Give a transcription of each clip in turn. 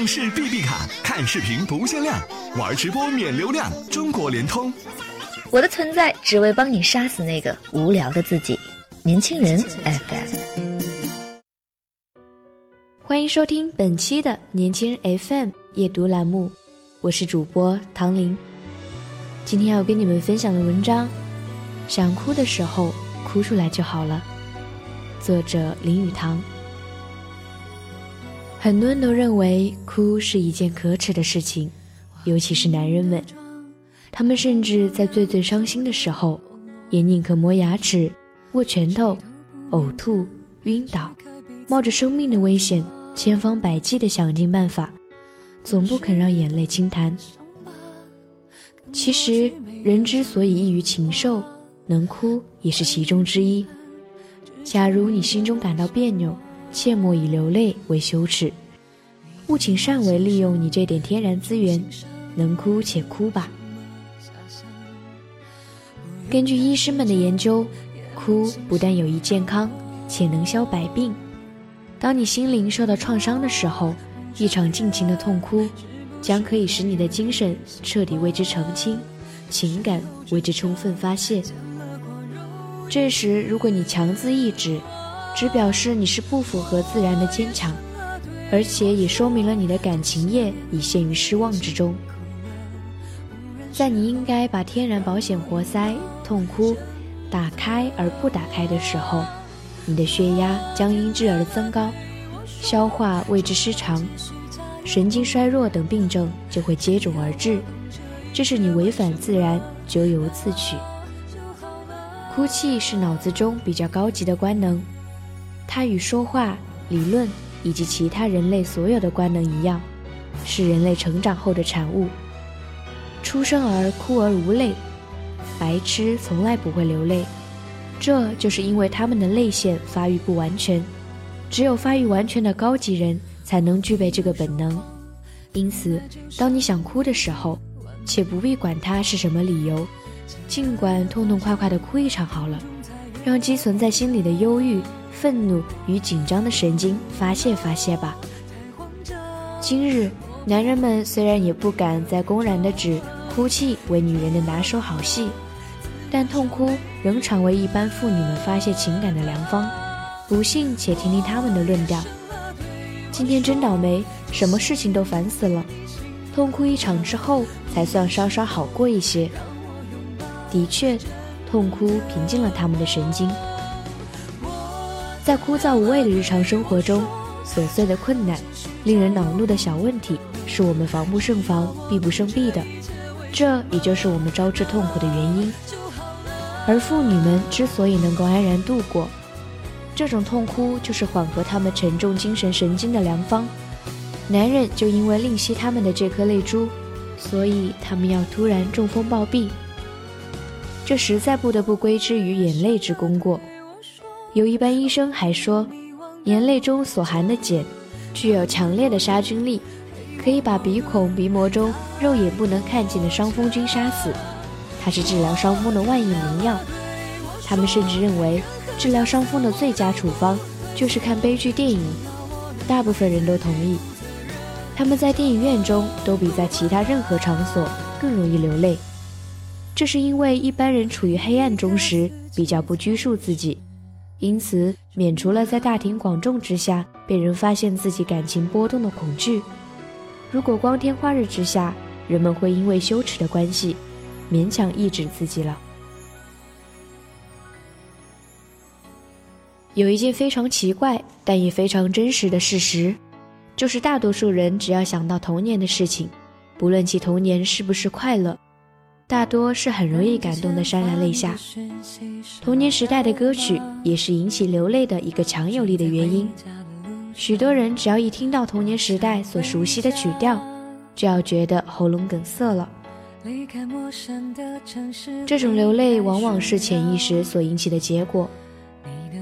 上市 BB 卡，看视频不限量，玩直播免流量。中国联通。我的存在只为帮你杀死那个无聊的自己。年轻人 FM。欢迎收听本期的年轻人 FM 夜读栏目，我是主播唐林。今天要跟你们分享的文章，想哭的时候哭出来就好了。作者林语堂。很多人都认为哭是一件可耻的事情，尤其是男人们，他们甚至在最最伤心的时候，也宁可磨牙齿、握拳头、呕吐、晕倒，冒着生命的危险。千方百计地想尽办法，总不肯让眼泪轻弹。其实，人之所以异于禽兽，能哭也是其中之一。假如你心中感到别扭，切莫以流泪为羞耻，务请善为利用你这点天然资源，能哭且哭吧。根据医生们的研究，哭不但有益健康，且能消百病。当你心灵受到创伤的时候，一场尽情的痛哭，将可以使你的精神彻底为之澄清，情感为之充分发泄。这时，如果你强自抑制，只表示你是不符合自然的坚强，而且也说明了你的感情业已陷于失望之中。在你应该把天然保险活塞痛哭打开而不打开的时候。你的血压将因之而增高，消化为之失常，神经衰弱等病症就会接踵而至。这是你违反自然，咎由自取。哭泣是脑子中比较高级的官能，它与说话、理论以及其他人类所有的官能一样，是人类成长后的产物。出生儿哭而无泪，白痴从来不会流泪。这就是因为他们的泪腺发育不完全，只有发育完全的高级人才能具备这个本能。因此，当你想哭的时候，且不必管它是什么理由，尽管痛痛快快地哭一场好了，让积存在心里的忧郁、愤怒与紧张的神经发泄发泄吧。今日，男人们虽然也不敢再公然的指哭泣为女人的拿手好戏。但痛哭仍常为一般妇女们发泄情感的良方。不信，且听听他们的论调。今天真倒霉，什么事情都烦死了。痛哭一场之后，才算稍稍好过一些。的确，痛哭平静了他们的神经。在枯燥无味的日常生活中，琐碎的困难、令人恼怒的小问题，是我们防不胜防、避不胜避的。这也就是我们招致痛苦的原因。而妇女们之所以能够安然度过这种痛哭，就是缓和他们沉重精神神经的良方。男人就因为吝惜他们的这颗泪珠，所以他们要突然中风暴毙，这实在不得不归之于眼泪之功过。有一般医生还说，眼泪中所含的碱具有强烈的杀菌力，可以把鼻孔鼻膜中肉眼不能看见的伤风菌杀死。它是治疗伤风的万应灵药，他们甚至认为治疗伤风的最佳处方就是看悲剧电影。大部分人都同意，他们在电影院中都比在其他任何场所更容易流泪。这是因为一般人处于黑暗中时比较不拘束自己，因此免除了在大庭广众之下被人发现自己感情波动的恐惧。如果光天化日之下，人们会因为羞耻的关系。勉强抑制自己了。有一件非常奇怪，但也非常真实的事实，就是大多数人只要想到童年的事情，不论其童年是不是快乐，大多是很容易感动的潸然泪下。童年时代的歌曲也是引起流泪的一个强有力的原因。许多人只要一听到童年时代所熟悉的曲调，就要觉得喉咙梗塞了。这种流泪往往是潜意识所引起的结果。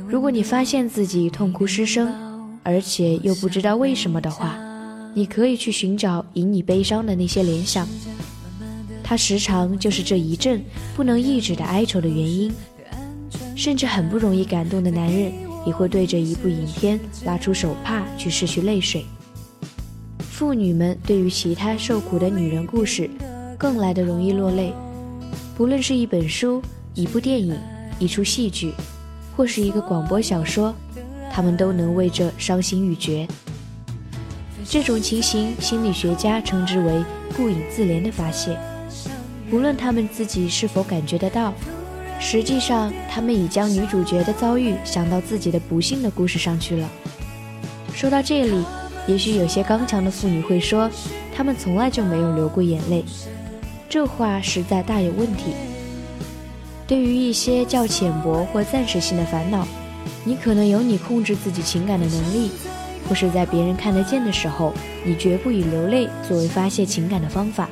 如果你发现自己痛哭失声，而且又不知道为什么的话，你可以去寻找引你悲伤的那些联想，他时常就是这一阵不能抑制的哀愁的原因。甚至很不容易感动的男人，也会对着一部影片拉出手帕去拭去泪水。妇女们对于其他受苦的女人故事，更来的容易落泪。不论是一本书、一部电影、一出戏剧，或是一个广播小说，他们都能为这伤心欲绝。这种情形，心理学家称之为顾影自怜的发泄。无论他们自己是否感觉得到，实际上他们已将女主角的遭遇想到自己的不幸的故事上去了。说到这里，也许有些刚强的妇女会说，她们从来就没有流过眼泪。这话实在大有问题。对于一些较浅薄或暂时性的烦恼，你可能有你控制自己情感的能力，或是在别人看得见的时候，你绝不以流泪作为发泄情感的方法。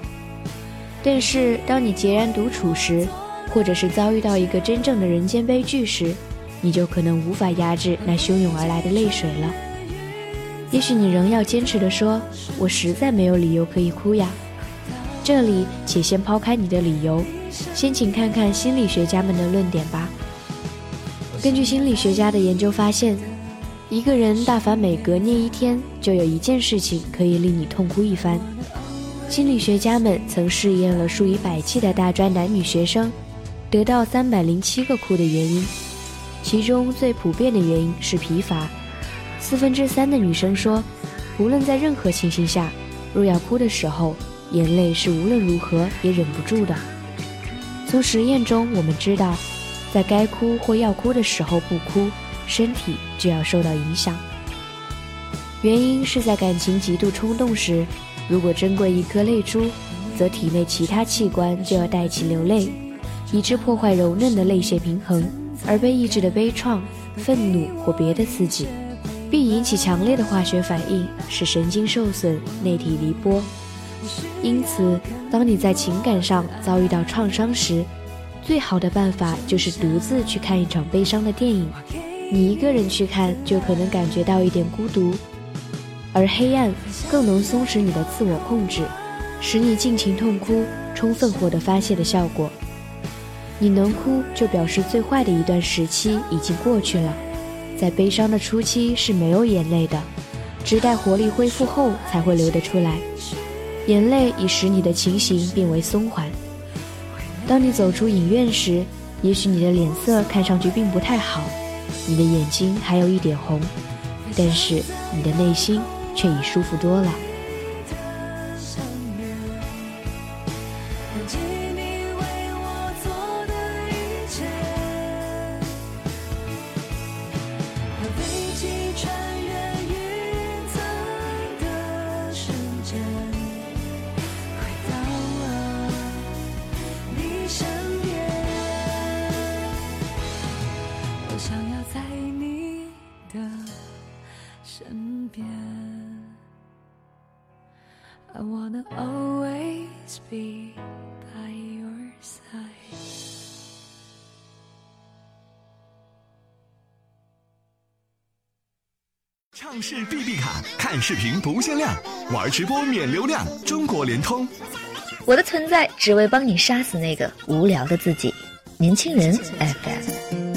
但是，当你孑然独处时，或者是遭遇到一个真正的人间悲剧时，你就可能无法压制那汹涌而来的泪水了。也许你仍要坚持地说：“我实在没有理由可以哭呀。”这里，且先抛开你的理由，先请看看心理学家们的论点吧。根据心理学家的研究发现，一个人大凡每隔念一天，就有一件事情可以令你痛哭一番。心理学家们曾试验了数以百计的大专男女学生，得到三百零七个哭的原因，其中最普遍的原因是疲乏。四分之三的女生说，无论在任何情形下，若要哭的时候。眼泪是无论如何也忍不住的。从实验中我们知道，在该哭或要哭的时候不哭，身体就要受到影响。原因是在感情极度冲动时，如果珍贵一颗泪珠，则体内其他器官就要带起流泪，以致破坏柔嫩的泪腺平衡，而被抑制的悲怆、愤怒或别的刺激，并引起强烈的化学反应，使神经受损、内体离波。因此，当你在情感上遭遇到创伤时，最好的办法就是独自去看一场悲伤的电影。你一个人去看，就可能感觉到一点孤独；而黑暗更能松弛你的自我控制，使你尽情痛哭，充分获得发泄的效果。你能哭，就表示最坏的一段时期已经过去了。在悲伤的初期是没有眼泪的，只待活力恢复后才会流得出来。眼泪已使你的情形变为松缓。当你走出影院时，也许你的脸色看上去并不太好，你的眼睛还有一点红，但是你的内心却已舒服多了。畅视 B B 卡，看视频不限量，玩直播免流量。中国联通，我的存在只为帮你杀死那个无聊的自己。年轻人 FM。